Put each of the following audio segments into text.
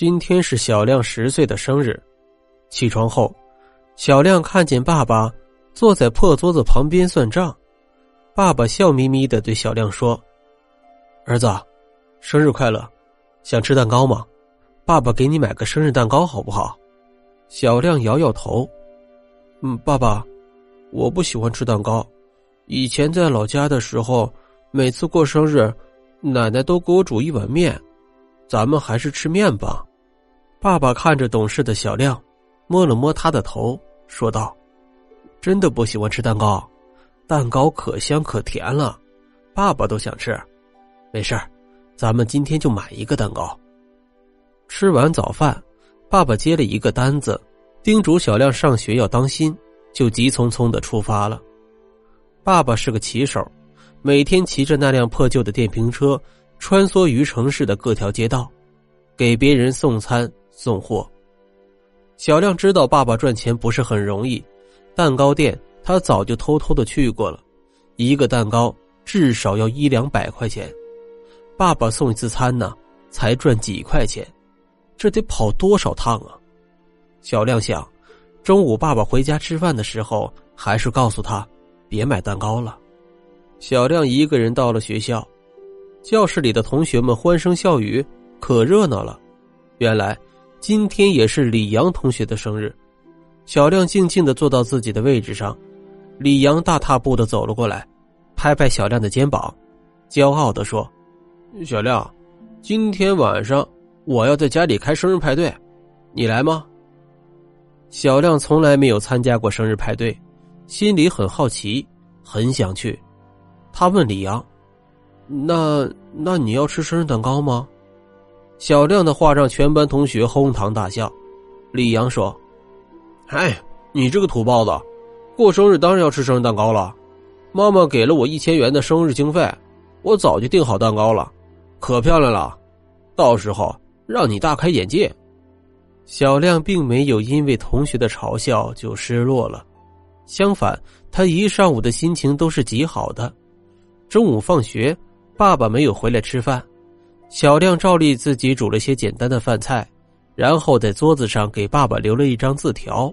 今天是小亮十岁的生日。起床后，小亮看见爸爸坐在破桌子旁边算账。爸爸笑眯眯的对小亮说：“儿子，生日快乐！想吃蛋糕吗？爸爸给你买个生日蛋糕好不好？”小亮摇摇头：“嗯，爸爸，我不喜欢吃蛋糕。以前在老家的时候，每次过生日，奶奶都给我煮一碗面。咱们还是吃面吧。”爸爸看着懂事的小亮，摸了摸他的头，说道：“真的不喜欢吃蛋糕，蛋糕可香可甜了，爸爸都想吃。没事咱们今天就买一个蛋糕。”吃完早饭，爸爸接了一个单子，叮嘱小亮上学要当心，就急匆匆的出发了。爸爸是个骑手，每天骑着那辆破旧的电瓶车，穿梭于城市的各条街道，给别人送餐。送货，小亮知道爸爸赚钱不是很容易，蛋糕店他早就偷偷的去过了，一个蛋糕至少要一两百块钱，爸爸送一次餐呢，才赚几块钱，这得跑多少趟啊？小亮想，中午爸爸回家吃饭的时候，还是告诉他别买蛋糕了。小亮一个人到了学校，教室里的同学们欢声笑语，可热闹了，原来。今天也是李阳同学的生日，小亮静静的坐到自己的位置上，李阳大踏步的走了过来，拍拍小亮的肩膀，骄傲的说：“小亮，今天晚上我要在家里开生日派对，你来吗？”小亮从来没有参加过生日派对，心里很好奇，很想去。他问李阳：“那那你要吃生日蛋糕吗？”小亮的话让全班同学哄堂大笑。李阳说：“哎，你这个土包子，过生日当然要吃生日蛋糕了。妈妈给了我一千元的生日经费，我早就订好蛋糕了，可漂亮了。到时候让你大开眼界。”小亮并没有因为同学的嘲笑就失落了，相反，他一上午的心情都是极好的。中午放学，爸爸没有回来吃饭。小亮照例自己煮了些简单的饭菜，然后在桌子上给爸爸留了一张字条，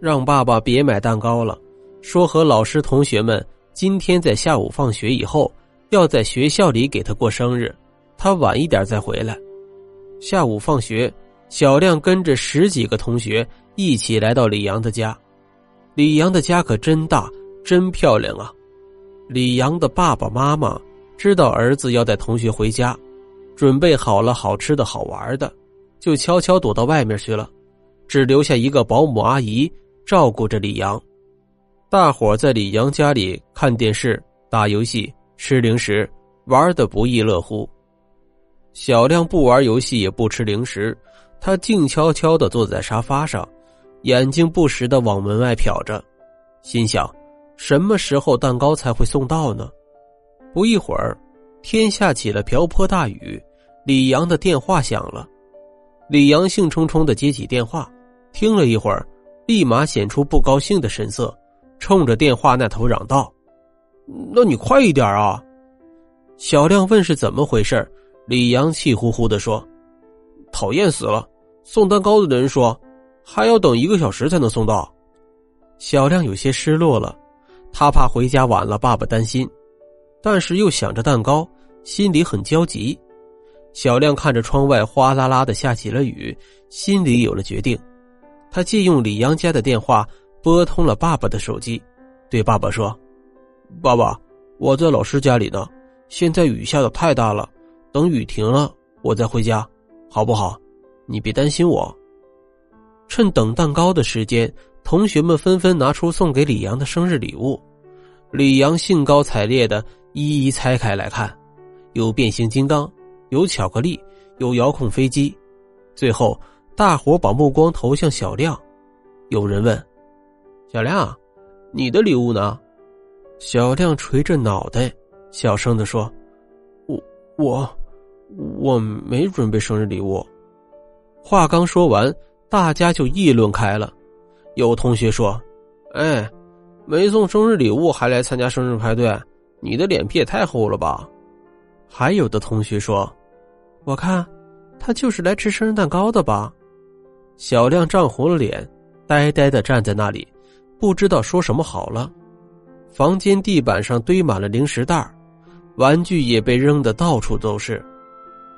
让爸爸别买蛋糕了，说和老师同学们今天在下午放学以后要在学校里给他过生日，他晚一点再回来。下午放学，小亮跟着十几个同学一起来到李阳的家，李阳的家可真大，真漂亮啊！李阳的爸爸妈妈知道儿子要带同学回家。准备好了好吃的好玩的，就悄悄躲到外面去了，只留下一个保姆阿姨照顾着李阳。大伙在李阳家里看电视、打游戏、吃零食，玩的不亦乐乎。小亮不玩游戏也不吃零食，他静悄悄的坐在沙发上，眼睛不时的往门外瞟着，心想：什么时候蛋糕才会送到呢？不一会儿。天下起了瓢泼大雨，李阳的电话响了。李阳兴冲冲的接起电话，听了一会儿，立马显出不高兴的神色，冲着电话那头嚷道：“那你快一点啊！”小亮问是怎么回事，李阳气呼呼的说：“讨厌死了！送蛋糕的人说，还要等一个小时才能送到。”小亮有些失落了，他怕回家晚了，爸爸担心。但是又想着蛋糕，心里很焦急。小亮看着窗外哗啦啦的下起了雨，心里有了决定。他借用李阳家的电话拨通了爸爸的手机，对爸爸说：“爸爸，我在老师家里呢，现在雨下的太大了，等雨停了我再回家，好不好？你别担心我。”趁等蛋糕的时间，同学们纷纷拿出送给李阳的生日礼物。李阳兴高采烈的。一一拆开来看，有变形金刚，有巧克力，有遥控飞机。最后，大伙把目光投向小亮。有人问：“小亮，你的礼物呢？”小亮垂着脑袋，小声的说：“我我我没准备生日礼物。”话刚说完，大家就议论开了。有同学说：“哎，没送生日礼物还来参加生日派对。”你的脸皮也太厚了吧！还有的同学说：“我看，他就是来吃生日蛋糕的吧？小亮涨红了脸，呆呆的站在那里，不知道说什么好了。房间地板上堆满了零食袋玩具也被扔的到处都是。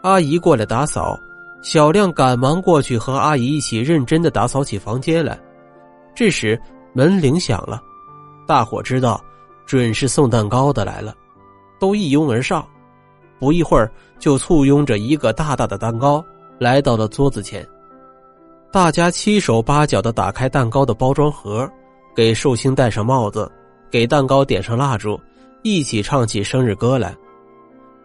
阿姨过来打扫，小亮赶忙过去和阿姨一起认真的打扫起房间来。这时门铃响了，大伙知道准是送蛋糕的来了，都一拥而上。不一会儿，就簇拥着一个大大的蛋糕来到了桌子前。大家七手八脚的打开蛋糕的包装盒，给寿星戴上帽子，给蛋糕点上蜡烛，一起唱起生日歌来。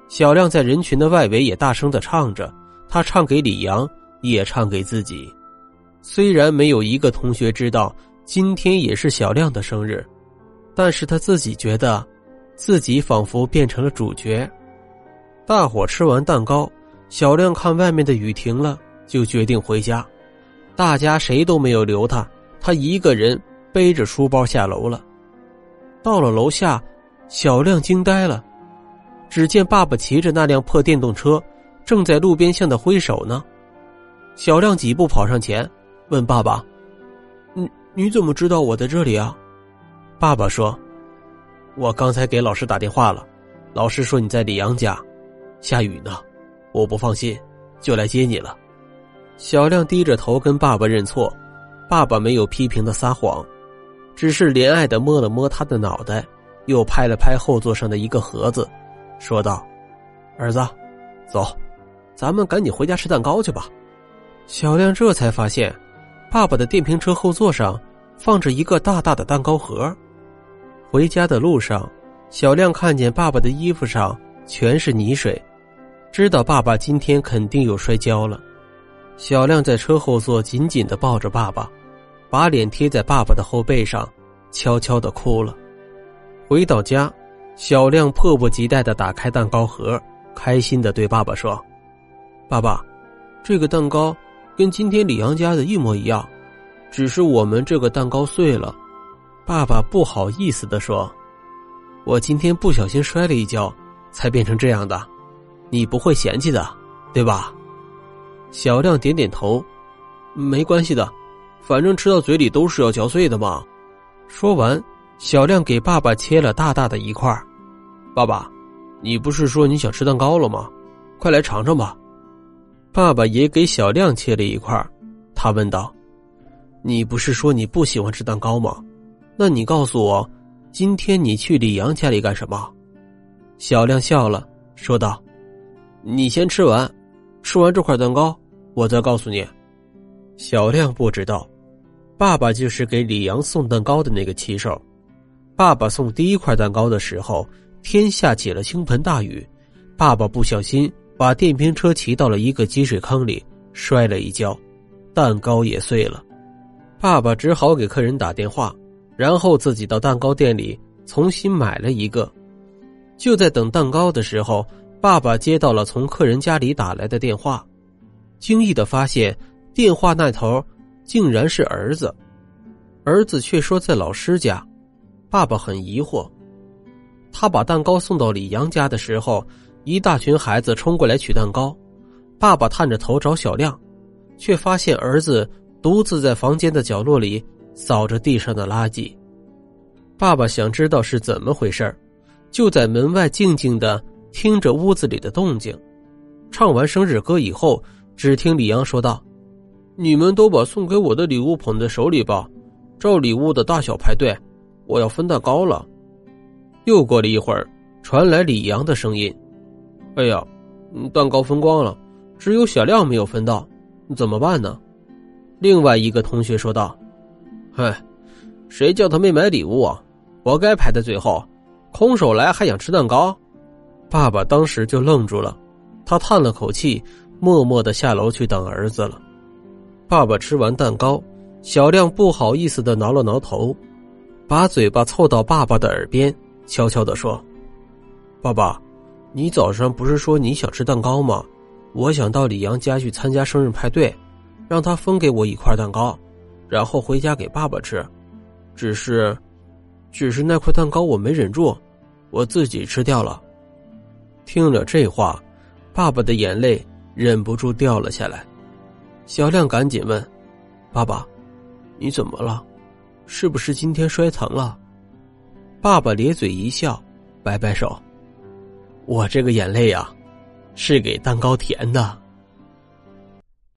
小亮在人群的外围也大声的唱着，他唱给李阳，也唱给自己。虽然没有一个同学知道今天也是小亮的生日，但是他自己觉得，自己仿佛变成了主角。大伙吃完蛋糕，小亮看外面的雨停了，就决定回家。大家谁都没有留他，他一个人背着书包下楼了。到了楼下，小亮惊呆了，只见爸爸骑着那辆破电动车，正在路边向他挥手呢。小亮几步跑上前，问爸爸：“你你怎么知道我在这里啊？”爸爸说：“我刚才给老师打电话了，老师说你在李阳家。”下雨呢，我不放心，就来接你了。小亮低着头跟爸爸认错，爸爸没有批评的撒谎，只是怜爱的摸了摸他的脑袋，又拍了拍后座上的一个盒子，说道：“儿子，走，咱们赶紧回家吃蛋糕去吧。”小亮这才发现，爸爸的电瓶车后座上放着一个大大的蛋糕盒。回家的路上，小亮看见爸爸的衣服上全是泥水。知道爸爸今天肯定又摔跤了，小亮在车后座紧紧的抱着爸爸，把脸贴在爸爸的后背上，悄悄的哭了。回到家，小亮迫不及待的打开蛋糕盒，开心的对爸爸说：“爸爸，这个蛋糕跟今天李阳家的一模一样，只是我们这个蛋糕碎了。”爸爸不好意思的说：“我今天不小心摔了一跤，才变成这样的。”你不会嫌弃的，对吧？小亮点点头，没关系的，反正吃到嘴里都是要嚼碎的嘛。说完，小亮给爸爸切了大大的一块。爸爸，你不是说你想吃蛋糕了吗？快来尝尝吧。爸爸也给小亮切了一块，他问道：“你不是说你不喜欢吃蛋糕吗？那你告诉我，今天你去李阳家里干什么？”小亮笑了，说道。你先吃完，吃完这块蛋糕，我再告诉你。小亮不知道，爸爸就是给李阳送蛋糕的那个骑手。爸爸送第一块蛋糕的时候，天下起了倾盆大雨，爸爸不小心把电瓶车骑到了一个积水坑里，摔了一跤，蛋糕也碎了。爸爸只好给客人打电话，然后自己到蛋糕店里重新买了一个。就在等蛋糕的时候。爸爸接到了从客人家里打来的电话，惊异的发现电话那头竟然是儿子，儿子却说在老师家。爸爸很疑惑，他把蛋糕送到李阳家的时候，一大群孩子冲过来取蛋糕。爸爸探着头找小亮，却发现儿子独自在房间的角落里扫着地上的垃圾。爸爸想知道是怎么回事就在门外静静的。听着屋子里的动静，唱完生日歌以后，只听李阳说道：“你们都把送给我的礼物捧在手里吧，照礼物的大小排队，我要分蛋糕了。”又过了一会儿，传来李阳的声音：“哎呀，蛋糕分光了，只有小亮没有分到，怎么办呢？”另外一个同学说道：“嗨，谁叫他没买礼物啊？活该排在最后，空手来还想吃蛋糕。”爸爸当时就愣住了，他叹了口气，默默的下楼去等儿子了。爸爸吃完蛋糕，小亮不好意思的挠了挠头，把嘴巴凑到爸爸的耳边，悄悄的说：“爸爸，你早上不是说你想吃蛋糕吗？我想到李阳家去参加生日派对，让他分给我一块蛋糕，然后回家给爸爸吃。只是，只是那块蛋糕我没忍住，我自己吃掉了。”听了这话，爸爸的眼泪忍不住掉了下来。小亮赶紧问：“爸爸，你怎么了？是不是今天摔疼了？”爸爸咧嘴一笑，摆摆手：“我这个眼泪呀，是给蛋糕甜的。”